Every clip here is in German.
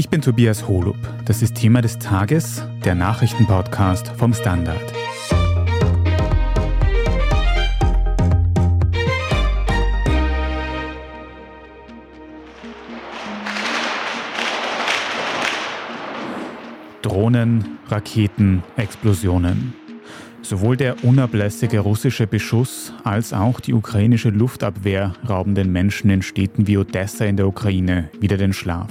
Ich bin Tobias Holub. Das ist Thema des Tages, der Nachrichtenpodcast vom Standard. Drohnen, Raketen, Explosionen. Sowohl der unablässige russische Beschuss als auch die ukrainische Luftabwehr rauben den Menschen in Städten wie Odessa in der Ukraine wieder den Schlaf.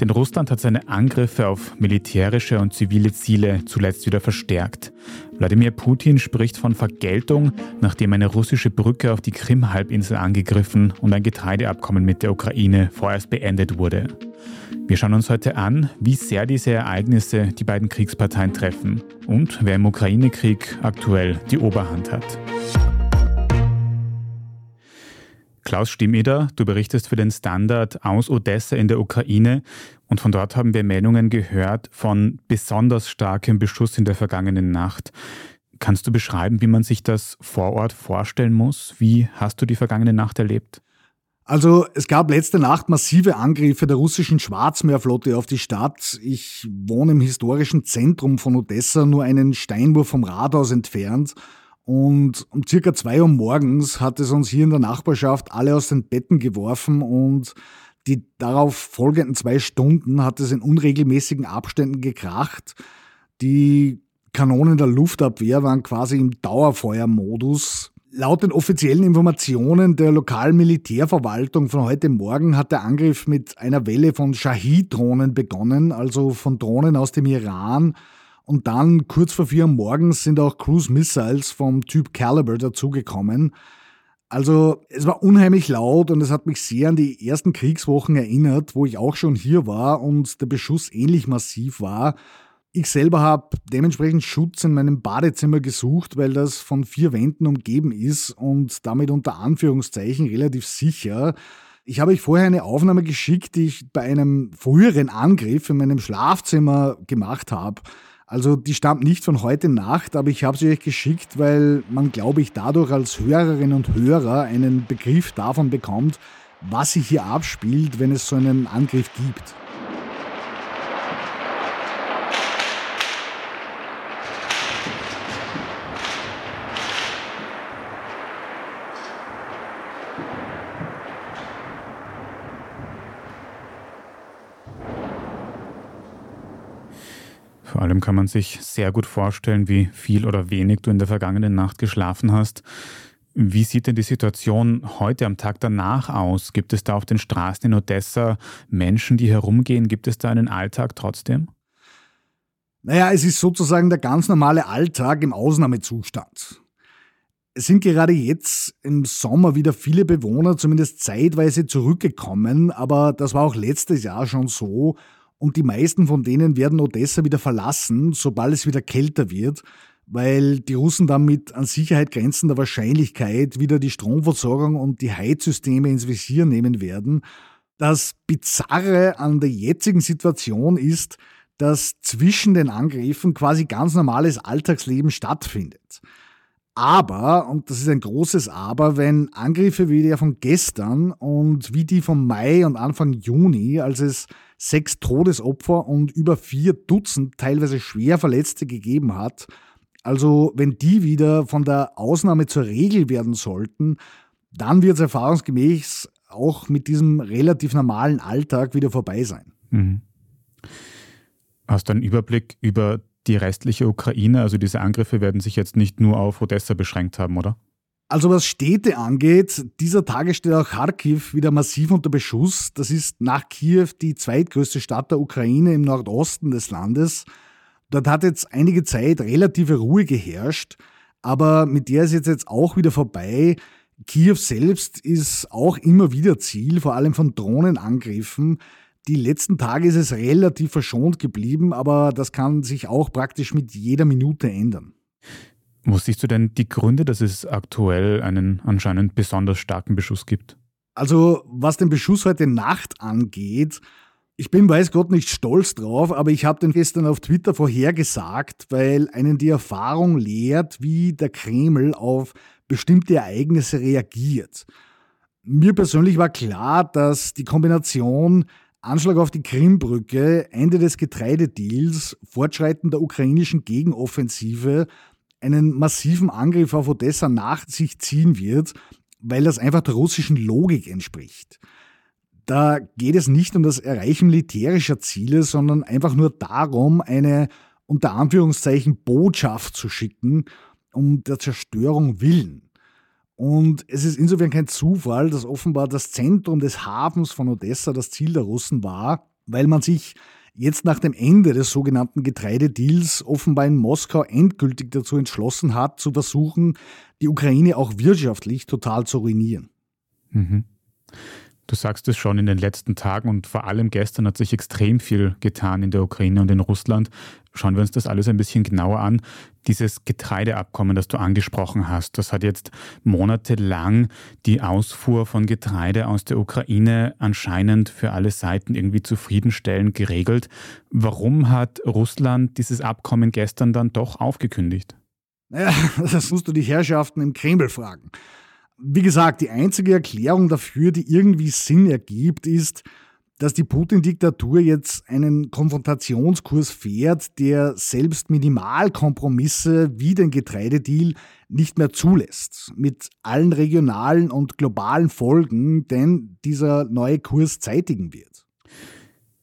Denn Russland hat seine Angriffe auf militärische und zivile Ziele zuletzt wieder verstärkt. Wladimir Putin spricht von Vergeltung, nachdem eine russische Brücke auf die Krim-Halbinsel angegriffen und ein Getreideabkommen mit der Ukraine vorerst beendet wurde. Wir schauen uns heute an, wie sehr diese Ereignisse die beiden Kriegsparteien treffen und wer im Ukraine-Krieg aktuell die Oberhand hat. Klaus Stimmeder, du berichtest für den Standard aus Odessa in der Ukraine und von dort haben wir Meldungen gehört von besonders starkem Beschuss in der vergangenen Nacht. Kannst du beschreiben, wie man sich das vor Ort vorstellen muss? Wie hast du die vergangene Nacht erlebt? Also es gab letzte Nacht massive Angriffe der russischen Schwarzmeerflotte auf die Stadt. Ich wohne im historischen Zentrum von Odessa, nur einen Steinwurf vom Rathaus entfernt. Und um circa zwei Uhr morgens hat es uns hier in der Nachbarschaft alle aus den Betten geworfen und die darauf folgenden zwei Stunden hat es in unregelmäßigen Abständen gekracht. Die Kanonen der Luftabwehr waren quasi im Dauerfeuermodus. Laut den offiziellen Informationen der lokalen Militärverwaltung von heute Morgen hat der Angriff mit einer Welle von Shahid-Drohnen begonnen, also von Drohnen aus dem Iran, und dann kurz vor vier Uhr morgens sind auch Cruise Missiles vom Typ Caliber dazugekommen. Also es war unheimlich laut und es hat mich sehr an die ersten Kriegswochen erinnert, wo ich auch schon hier war und der Beschuss ähnlich massiv war. Ich selber habe dementsprechend Schutz in meinem Badezimmer gesucht, weil das von vier Wänden umgeben ist und damit unter Anführungszeichen relativ sicher. Ich habe euch vorher eine Aufnahme geschickt, die ich bei einem früheren Angriff in meinem Schlafzimmer gemacht habe. Also die stammt nicht von heute Nacht, aber ich habe sie euch geschickt, weil man, glaube ich, dadurch als Hörerin und Hörer einen Begriff davon bekommt, was sich hier abspielt, wenn es so einen Angriff gibt. Vor allem kann man sich sehr gut vorstellen, wie viel oder wenig du in der vergangenen Nacht geschlafen hast. Wie sieht denn die Situation heute am Tag danach aus? Gibt es da auf den Straßen in Odessa Menschen, die herumgehen? Gibt es da einen Alltag trotzdem? Naja, es ist sozusagen der ganz normale Alltag im Ausnahmezustand. Es sind gerade jetzt im Sommer wieder viele Bewohner zumindest zeitweise zurückgekommen, aber das war auch letztes Jahr schon so und die meisten von denen werden Odessa wieder verlassen, sobald es wieder kälter wird, weil die Russen damit an Sicherheit grenzender Wahrscheinlichkeit wieder die Stromversorgung und die Heizsysteme ins Visier nehmen werden. Das Bizarre an der jetzigen Situation ist, dass zwischen den Angriffen quasi ganz normales Alltagsleben stattfindet. Aber, und das ist ein großes Aber, wenn Angriffe wie der von gestern und wie die vom Mai und Anfang Juni, als es sechs Todesopfer und über vier Dutzend teilweise schwer Verletzte gegeben hat, also wenn die wieder von der Ausnahme zur Regel werden sollten, dann wird es erfahrungsgemäß auch mit diesem relativ normalen Alltag wieder vorbei sein. Mhm. Hast du einen Überblick über die restliche Ukraine, also diese Angriffe werden sich jetzt nicht nur auf Odessa beschränkt haben, oder? Also was Städte angeht, dieser Tage steht auch Kharkiv wieder massiv unter Beschuss. Das ist nach Kiew die zweitgrößte Stadt der Ukraine im Nordosten des Landes. Dort hat jetzt einige Zeit relative Ruhe geherrscht, aber mit der ist jetzt, jetzt auch wieder vorbei. Kiew selbst ist auch immer wieder Ziel, vor allem von Drohnenangriffen. Die letzten Tage ist es relativ verschont geblieben, aber das kann sich auch praktisch mit jeder Minute ändern. Wo siehst du denn die Gründe, dass es aktuell einen anscheinend besonders starken Beschuss gibt? Also, was den Beschuss heute Nacht angeht, ich bin weiß Gott nicht stolz drauf, aber ich habe den gestern auf Twitter vorhergesagt, weil einen die Erfahrung lehrt, wie der Kreml auf bestimmte Ereignisse reagiert. Mir persönlich war klar, dass die Kombination Anschlag auf die Krimbrücke, Ende des Getreidedeals, Fortschreiten der ukrainischen Gegenoffensive einen massiven Angriff auf Odessa nach sich ziehen wird, weil das einfach der russischen Logik entspricht. Da geht es nicht um das Erreichen militärischer Ziele, sondern einfach nur darum, eine unter Anführungszeichen Botschaft zu schicken, um der Zerstörung willen. Und es ist insofern kein Zufall, dass offenbar das Zentrum des Hafens von Odessa das Ziel der Russen war, weil man sich jetzt nach dem Ende des sogenannten Getreidedeals offenbar in Moskau endgültig dazu entschlossen hat, zu versuchen, die Ukraine auch wirtschaftlich total zu ruinieren. Mhm. Du sagst es schon, in den letzten Tagen und vor allem gestern hat sich extrem viel getan in der Ukraine und in Russland. Schauen wir uns das alles ein bisschen genauer an. Dieses Getreideabkommen, das du angesprochen hast, das hat jetzt monatelang die Ausfuhr von Getreide aus der Ukraine anscheinend für alle Seiten irgendwie zufriedenstellend geregelt. Warum hat Russland dieses Abkommen gestern dann doch aufgekündigt? Naja, das musst du die Herrschaften im Kreml fragen. Wie gesagt, die einzige Erklärung dafür, die irgendwie Sinn ergibt, ist, dass die Putin-Diktatur jetzt einen Konfrontationskurs fährt, der selbst Minimalkompromisse wie den Getreidedeal nicht mehr zulässt, mit allen regionalen und globalen Folgen, denn dieser neue Kurs zeitigen wird.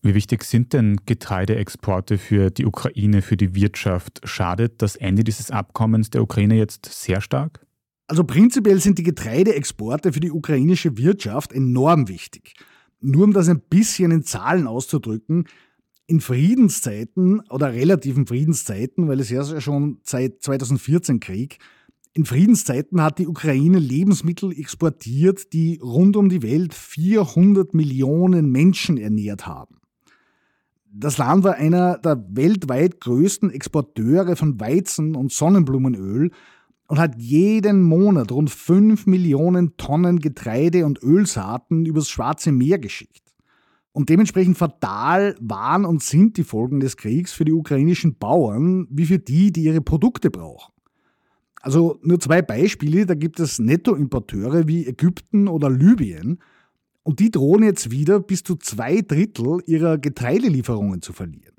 Wie wichtig sind denn Getreideexporte für die Ukraine, für die Wirtschaft? Schadet das Ende dieses Abkommens der Ukraine jetzt sehr stark? Also prinzipiell sind die Getreideexporte für die ukrainische Wirtschaft enorm wichtig. Nur um das ein bisschen in Zahlen auszudrücken, in Friedenszeiten oder relativen Friedenszeiten, weil es ja schon seit 2014 Krieg, in Friedenszeiten hat die Ukraine Lebensmittel exportiert, die rund um die Welt 400 Millionen Menschen ernährt haben. Das Land war einer der weltweit größten Exporteure von Weizen und Sonnenblumenöl und hat jeden Monat rund 5 Millionen Tonnen Getreide und Ölsaaten übers Schwarze Meer geschickt. Und dementsprechend fatal waren und sind die Folgen des Kriegs für die ukrainischen Bauern wie für die, die ihre Produkte brauchen. Also nur zwei Beispiele, da gibt es Nettoimporteure wie Ägypten oder Libyen und die drohen jetzt wieder bis zu zwei Drittel ihrer Getreidelieferungen zu verlieren.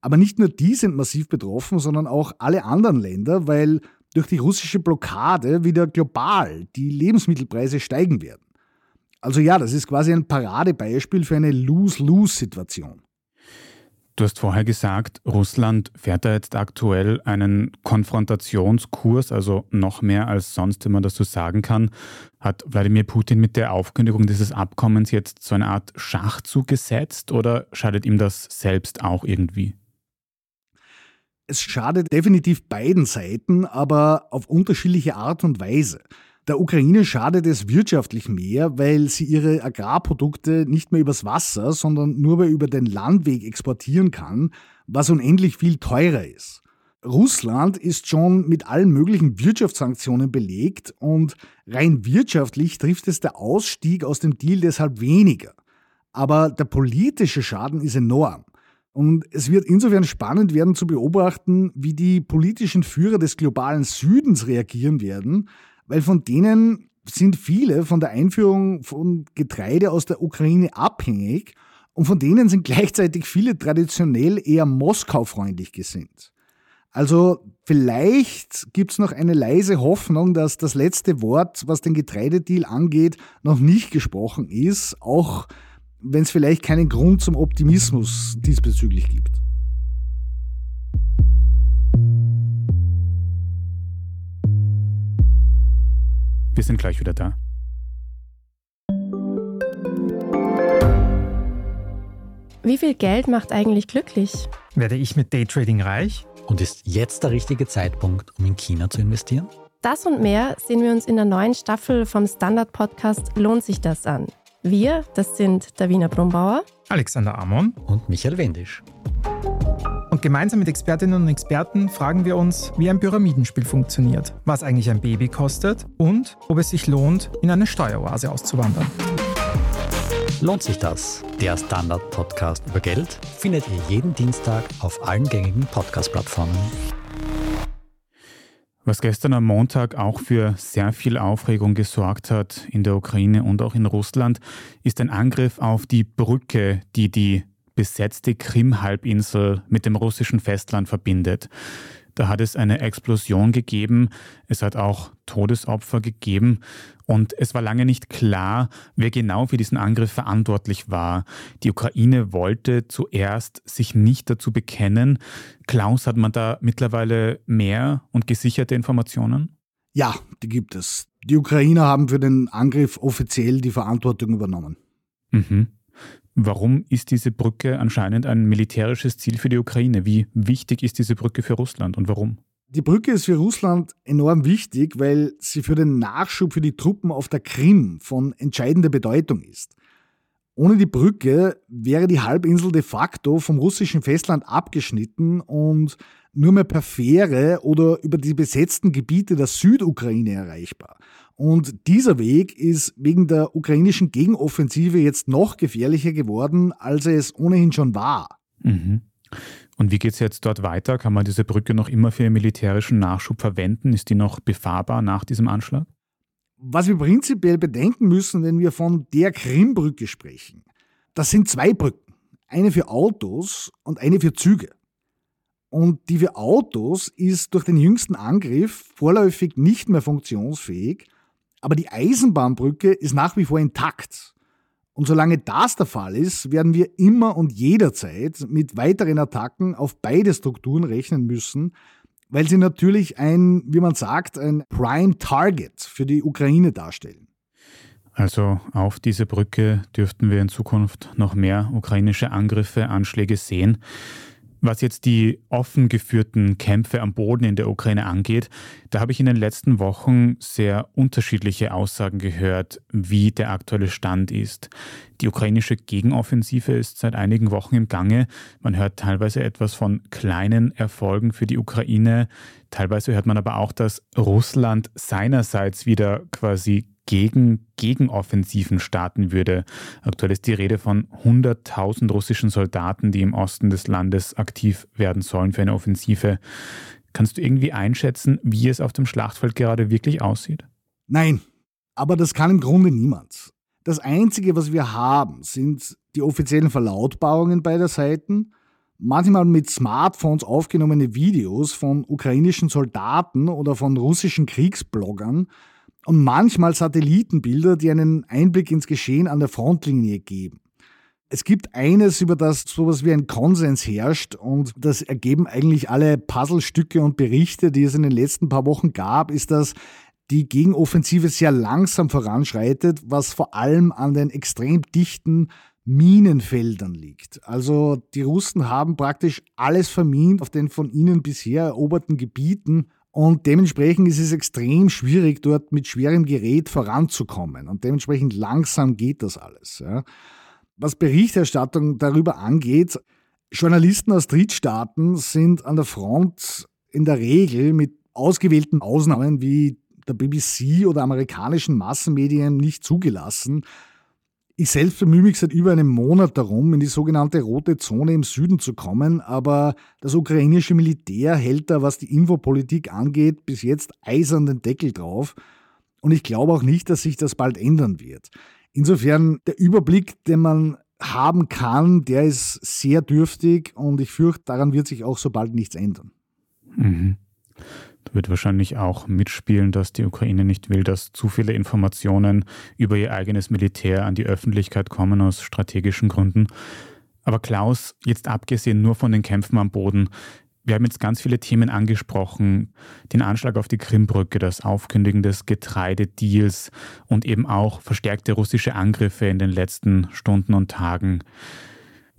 Aber nicht nur die sind massiv betroffen, sondern auch alle anderen Länder, weil durch die russische Blockade wieder global die Lebensmittelpreise steigen werden. Also ja, das ist quasi ein Paradebeispiel für eine Lose-Lose-Situation. Du hast vorher gesagt, Russland fährt da jetzt aktuell einen Konfrontationskurs, also noch mehr als sonst immer das so sagen kann. Hat Wladimir Putin mit der Aufkündigung dieses Abkommens jetzt so eine Art Schachzug gesetzt oder schadet ihm das selbst auch irgendwie? Es schadet definitiv beiden Seiten, aber auf unterschiedliche Art und Weise. Der Ukraine schadet es wirtschaftlich mehr, weil sie ihre Agrarprodukte nicht mehr übers Wasser, sondern nur mehr über den Landweg exportieren kann, was unendlich viel teurer ist. Russland ist schon mit allen möglichen Wirtschaftssanktionen belegt und rein wirtschaftlich trifft es der Ausstieg aus dem Deal deshalb weniger. Aber der politische Schaden ist enorm. Und es wird insofern spannend werden zu beobachten, wie die politischen Führer des globalen Südens reagieren werden, weil von denen sind viele von der Einführung von Getreide aus der Ukraine abhängig und von denen sind gleichzeitig viele traditionell eher Moskau-freundlich gesinnt. Also vielleicht gibt es noch eine leise Hoffnung, dass das letzte Wort, was den Getreidedeal angeht, noch nicht gesprochen ist, auch wenn es vielleicht keinen Grund zum Optimismus diesbezüglich gibt. Wir sind gleich wieder da. Wie viel Geld macht eigentlich glücklich? Werde ich mit Daytrading reich? Und ist jetzt der richtige Zeitpunkt, um in China zu investieren? Das und mehr sehen wir uns in der neuen Staffel vom Standard-Podcast Lohnt sich das an? Wir, das sind Davina Brumbauer, Alexander Amon und Michael Wendisch. Und gemeinsam mit Expertinnen und Experten fragen wir uns, wie ein Pyramidenspiel funktioniert, was eigentlich ein Baby kostet und ob es sich lohnt, in eine Steueroase auszuwandern. Lohnt sich das? Der Standard-Podcast über Geld findet ihr jeden Dienstag auf allen gängigen Podcast-Plattformen. Was gestern am Montag auch für sehr viel Aufregung gesorgt hat in der Ukraine und auch in Russland, ist ein Angriff auf die Brücke, die die besetzte Krim-Halbinsel mit dem russischen Festland verbindet. Da hat es eine Explosion gegeben, es hat auch Todesopfer gegeben und es war lange nicht klar, wer genau für diesen Angriff verantwortlich war. Die Ukraine wollte zuerst sich nicht dazu bekennen. Klaus, hat man da mittlerweile mehr und gesicherte Informationen? Ja, die gibt es. Die Ukrainer haben für den Angriff offiziell die Verantwortung übernommen. Mhm. Warum ist diese Brücke anscheinend ein militärisches Ziel für die Ukraine? Wie wichtig ist diese Brücke für Russland und warum? Die Brücke ist für Russland enorm wichtig, weil sie für den Nachschub für die Truppen auf der Krim von entscheidender Bedeutung ist. Ohne die Brücke wäre die Halbinsel de facto vom russischen Festland abgeschnitten und nur mehr per Fähre oder über die besetzten Gebiete der Südukraine erreichbar. Und dieser Weg ist wegen der ukrainischen Gegenoffensive jetzt noch gefährlicher geworden, als er es ohnehin schon war. Mhm. Und wie geht es jetzt dort weiter? Kann man diese Brücke noch immer für militärischen Nachschub verwenden? Ist die noch befahrbar nach diesem Anschlag? Was wir prinzipiell bedenken müssen, wenn wir von der Krimbrücke sprechen, das sind zwei Brücken. Eine für Autos und eine für Züge. Und die für Autos ist durch den jüngsten Angriff vorläufig nicht mehr funktionsfähig aber die Eisenbahnbrücke ist nach wie vor intakt. Und solange das der Fall ist, werden wir immer und jederzeit mit weiteren Attacken auf beide Strukturen rechnen müssen, weil sie natürlich ein, wie man sagt, ein Prime Target für die Ukraine darstellen. Also auf diese Brücke dürften wir in Zukunft noch mehr ukrainische Angriffe, Anschläge sehen. Was jetzt die offen geführten Kämpfe am Boden in der Ukraine angeht, da habe ich in den letzten Wochen sehr unterschiedliche Aussagen gehört, wie der aktuelle Stand ist. Die ukrainische Gegenoffensive ist seit einigen Wochen im Gange. Man hört teilweise etwas von kleinen Erfolgen für die Ukraine. Teilweise hört man aber auch, dass Russland seinerseits wieder quasi gegen Gegenoffensiven starten würde. Aktuell ist die Rede von 100.000 russischen Soldaten, die im Osten des Landes aktiv werden sollen für eine Offensive. Kannst du irgendwie einschätzen, wie es auf dem Schlachtfeld gerade wirklich aussieht? Nein, aber das kann im Grunde niemand. Das Einzige, was wir haben, sind die offiziellen Verlautbarungen beider Seiten, manchmal mit Smartphones aufgenommene Videos von ukrainischen Soldaten oder von russischen Kriegsbloggern, und manchmal Satellitenbilder, die einen Einblick ins Geschehen an der Frontlinie geben. Es gibt eines, über das sowas wie ein Konsens herrscht und das ergeben eigentlich alle Puzzlestücke und Berichte, die es in den letzten paar Wochen gab, ist, dass die Gegenoffensive sehr langsam voranschreitet, was vor allem an den extrem dichten Minenfeldern liegt. Also die Russen haben praktisch alles vermint auf den von ihnen bisher eroberten Gebieten und dementsprechend ist es extrem schwierig, dort mit schwerem Gerät voranzukommen. Und dementsprechend langsam geht das alles. Ja. Was Berichterstattung darüber angeht, Journalisten aus Drittstaaten sind an der Front in der Regel mit ausgewählten Ausnahmen wie der BBC oder amerikanischen Massenmedien nicht zugelassen. Ich selbst bemühe mich seit über einem Monat darum, in die sogenannte rote Zone im Süden zu kommen, aber das ukrainische Militär hält da, was die Infopolitik angeht, bis jetzt eisern den Deckel drauf. Und ich glaube auch nicht, dass sich das bald ändern wird. Insofern, der Überblick, den man haben kann, der ist sehr dürftig und ich fürchte, daran wird sich auch so bald nichts ändern. Mhm wird wahrscheinlich auch mitspielen, dass die Ukraine nicht will, dass zu viele Informationen über ihr eigenes Militär an die Öffentlichkeit kommen aus strategischen Gründen. Aber Klaus, jetzt abgesehen nur von den Kämpfen am Boden, wir haben jetzt ganz viele Themen angesprochen. Den Anschlag auf die Krimbrücke, das Aufkündigen des Getreidedeals und eben auch verstärkte russische Angriffe in den letzten Stunden und Tagen.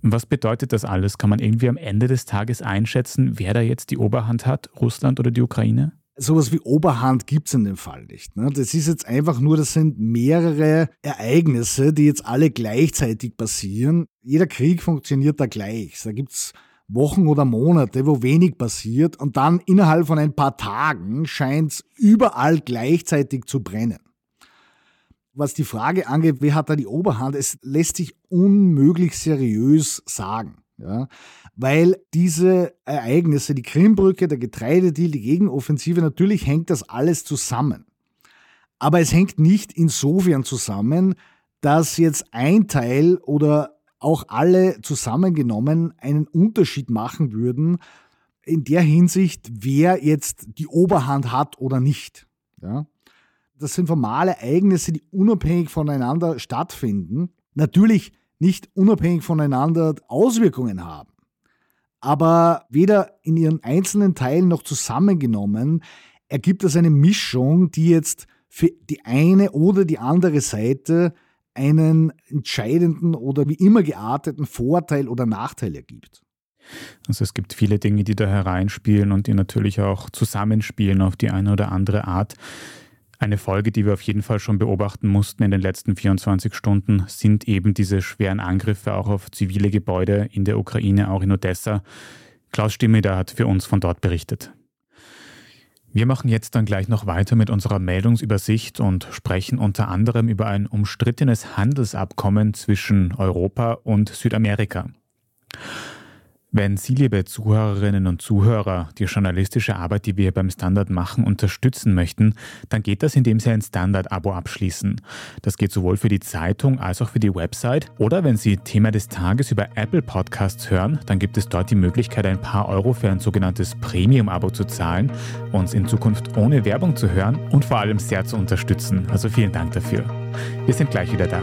Was bedeutet das alles? Kann man irgendwie am Ende des Tages einschätzen, wer da jetzt die Oberhand hat, Russland oder die Ukraine? Sowas wie Oberhand gibt es in dem Fall nicht. Ne? Das ist jetzt einfach nur, das sind mehrere Ereignisse, die jetzt alle gleichzeitig passieren. Jeder Krieg funktioniert da gleich. Da gibt es Wochen oder Monate, wo wenig passiert und dann innerhalb von ein paar Tagen scheint es überall gleichzeitig zu brennen was die Frage angeht, wer hat da die Oberhand, es lässt sich unmöglich seriös sagen. Ja? Weil diese Ereignisse, die Krimbrücke, der Getreidedeal, die Gegenoffensive, natürlich hängt das alles zusammen. Aber es hängt nicht insofern zusammen, dass jetzt ein Teil oder auch alle zusammengenommen einen Unterschied machen würden in der Hinsicht, wer jetzt die Oberhand hat oder nicht. Ja? Das sind formale Ereignisse, die unabhängig voneinander stattfinden. Natürlich nicht unabhängig voneinander Auswirkungen haben. Aber weder in ihren einzelnen Teilen noch zusammengenommen ergibt das eine Mischung, die jetzt für die eine oder die andere Seite einen entscheidenden oder wie immer gearteten Vorteil oder Nachteil ergibt. Also es gibt viele Dinge, die da hereinspielen und die natürlich auch zusammenspielen auf die eine oder andere Art. Eine Folge, die wir auf jeden Fall schon beobachten mussten in den letzten 24 Stunden, sind eben diese schweren Angriffe auch auf zivile Gebäude in der Ukraine, auch in Odessa. Klaus Stimmeder hat für uns von dort berichtet. Wir machen jetzt dann gleich noch weiter mit unserer Meldungsübersicht und sprechen unter anderem über ein umstrittenes Handelsabkommen zwischen Europa und Südamerika. Wenn Sie, liebe Zuhörerinnen und Zuhörer, die journalistische Arbeit, die wir beim Standard machen, unterstützen möchten, dann geht das, indem Sie ein Standard-Abo abschließen. Das geht sowohl für die Zeitung als auch für die Website. Oder wenn Sie Thema des Tages über Apple Podcasts hören, dann gibt es dort die Möglichkeit, ein paar Euro für ein sogenanntes Premium-Abo zu zahlen, uns in Zukunft ohne Werbung zu hören und vor allem sehr zu unterstützen. Also vielen Dank dafür. Wir sind gleich wieder da.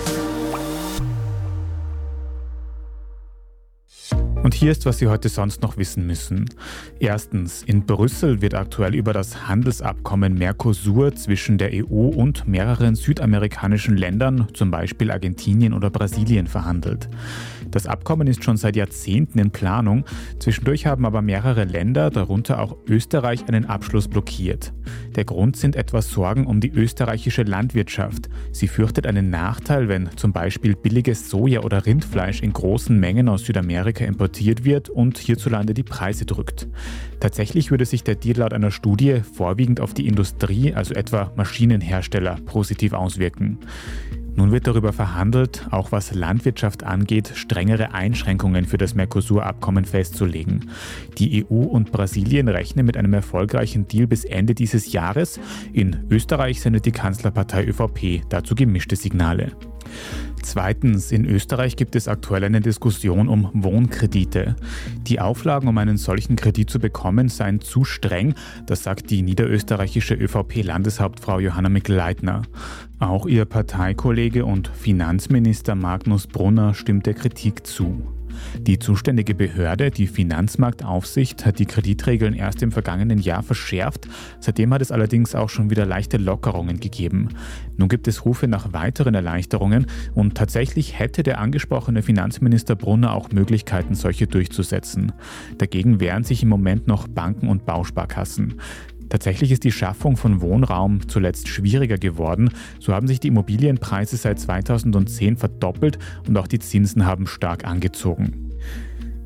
Und hier ist, was Sie heute sonst noch wissen müssen. Erstens, in Brüssel wird aktuell über das Handelsabkommen Mercosur zwischen der EU und mehreren südamerikanischen Ländern, zum Beispiel Argentinien oder Brasilien, verhandelt. Das Abkommen ist schon seit Jahrzehnten in Planung. Zwischendurch haben aber mehrere Länder, darunter auch Österreich, einen Abschluss blockiert. Der Grund sind etwa Sorgen um die österreichische Landwirtschaft. Sie fürchtet einen Nachteil, wenn zum Beispiel billiges Soja oder Rindfleisch in großen Mengen aus Südamerika importiert wird und hierzulande die Preise drückt. Tatsächlich würde sich der Deal laut einer Studie vorwiegend auf die Industrie, also etwa Maschinenhersteller, positiv auswirken. Nun wird darüber verhandelt, auch was Landwirtschaft angeht, strengere Einschränkungen für das Mercosur-Abkommen festzulegen. Die EU und Brasilien rechnen mit einem erfolgreichen Deal bis Ende dieses Jahres. In Österreich sendet die Kanzlerpartei ÖVP dazu gemischte Signale. Zweitens, in Österreich gibt es aktuell eine Diskussion um Wohnkredite. Die Auflagen, um einen solchen Kredit zu bekommen, seien zu streng, das sagt die niederösterreichische ÖVP-Landeshauptfrau Johanna Mikl-Leitner. Auch ihr Parteikollege und Finanzminister Magnus Brunner stimmt der Kritik zu. Die zuständige Behörde, die Finanzmarktaufsicht, hat die Kreditregeln erst im vergangenen Jahr verschärft. Seitdem hat es allerdings auch schon wieder leichte Lockerungen gegeben. Nun gibt es Rufe nach weiteren Erleichterungen und tatsächlich hätte der angesprochene Finanzminister Brunner auch Möglichkeiten, solche durchzusetzen. Dagegen wehren sich im Moment noch Banken und Bausparkassen. Tatsächlich ist die Schaffung von Wohnraum zuletzt schwieriger geworden. So haben sich die Immobilienpreise seit 2010 verdoppelt und auch die Zinsen haben stark angezogen.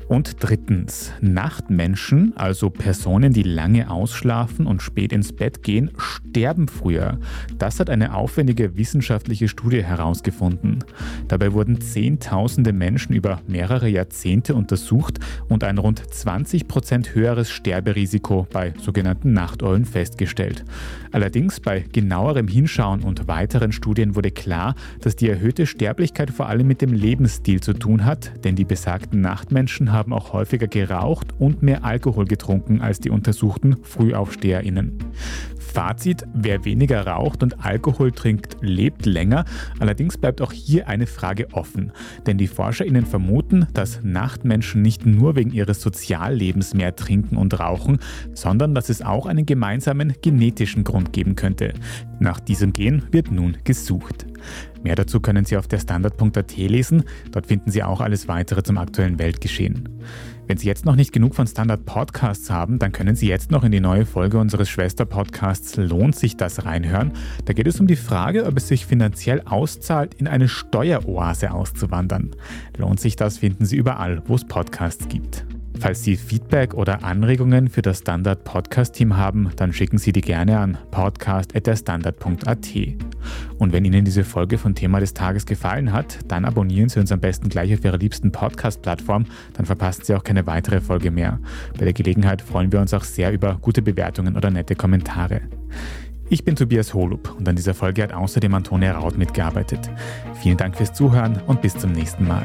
Und drittens, Nachtmenschen, also Personen, die lange ausschlafen und spät ins Bett gehen, sterben früher. Das hat eine aufwendige wissenschaftliche Studie herausgefunden. Dabei wurden Zehntausende Menschen über mehrere Jahrzehnte untersucht und ein rund 20 Prozent höheres Sterberisiko bei sogenannten Nachteulen festgestellt. Allerdings bei genauerem Hinschauen und weiteren Studien wurde klar, dass die erhöhte Sterblichkeit vor allem mit dem Lebensstil zu tun hat, denn die besagten Nachtmenschen haben auch häufiger geraucht und mehr Alkohol getrunken als die untersuchten FrühaufsteherInnen. Fazit, wer weniger raucht und Alkohol trinkt, lebt länger. Allerdings bleibt auch hier eine Frage offen. Denn die ForscherInnen vermuten, dass Nachtmenschen nicht nur wegen ihres Soziallebens mehr trinken und rauchen, sondern dass es auch einen gemeinsamen genetischen Grund geben könnte. Nach diesem Gen wird nun gesucht. Mehr dazu können Sie auf der Standard.at lesen. Dort finden Sie auch alles weitere zum aktuellen Weltgeschehen. Wenn Sie jetzt noch nicht genug von Standard Podcasts haben, dann können Sie jetzt noch in die neue Folge unseres Schwester-Podcasts Lohnt sich das reinhören. Da geht es um die Frage, ob es sich finanziell auszahlt, in eine Steueroase auszuwandern. Lohnt sich das, finden Sie überall, wo es Podcasts gibt. Falls Sie Feedback oder Anregungen für das Standard Podcast Team haben, dann schicken Sie die gerne an podcast.derstandard.at. Und wenn Ihnen diese Folge von Thema des Tages gefallen hat, dann abonnieren Sie uns am besten gleich auf Ihrer liebsten Podcast-Plattform, dann verpassen Sie auch keine weitere Folge mehr. Bei der Gelegenheit freuen wir uns auch sehr über gute Bewertungen oder nette Kommentare. Ich bin Tobias Holub und an dieser Folge hat außerdem Antonia Raut mitgearbeitet. Vielen Dank fürs Zuhören und bis zum nächsten Mal.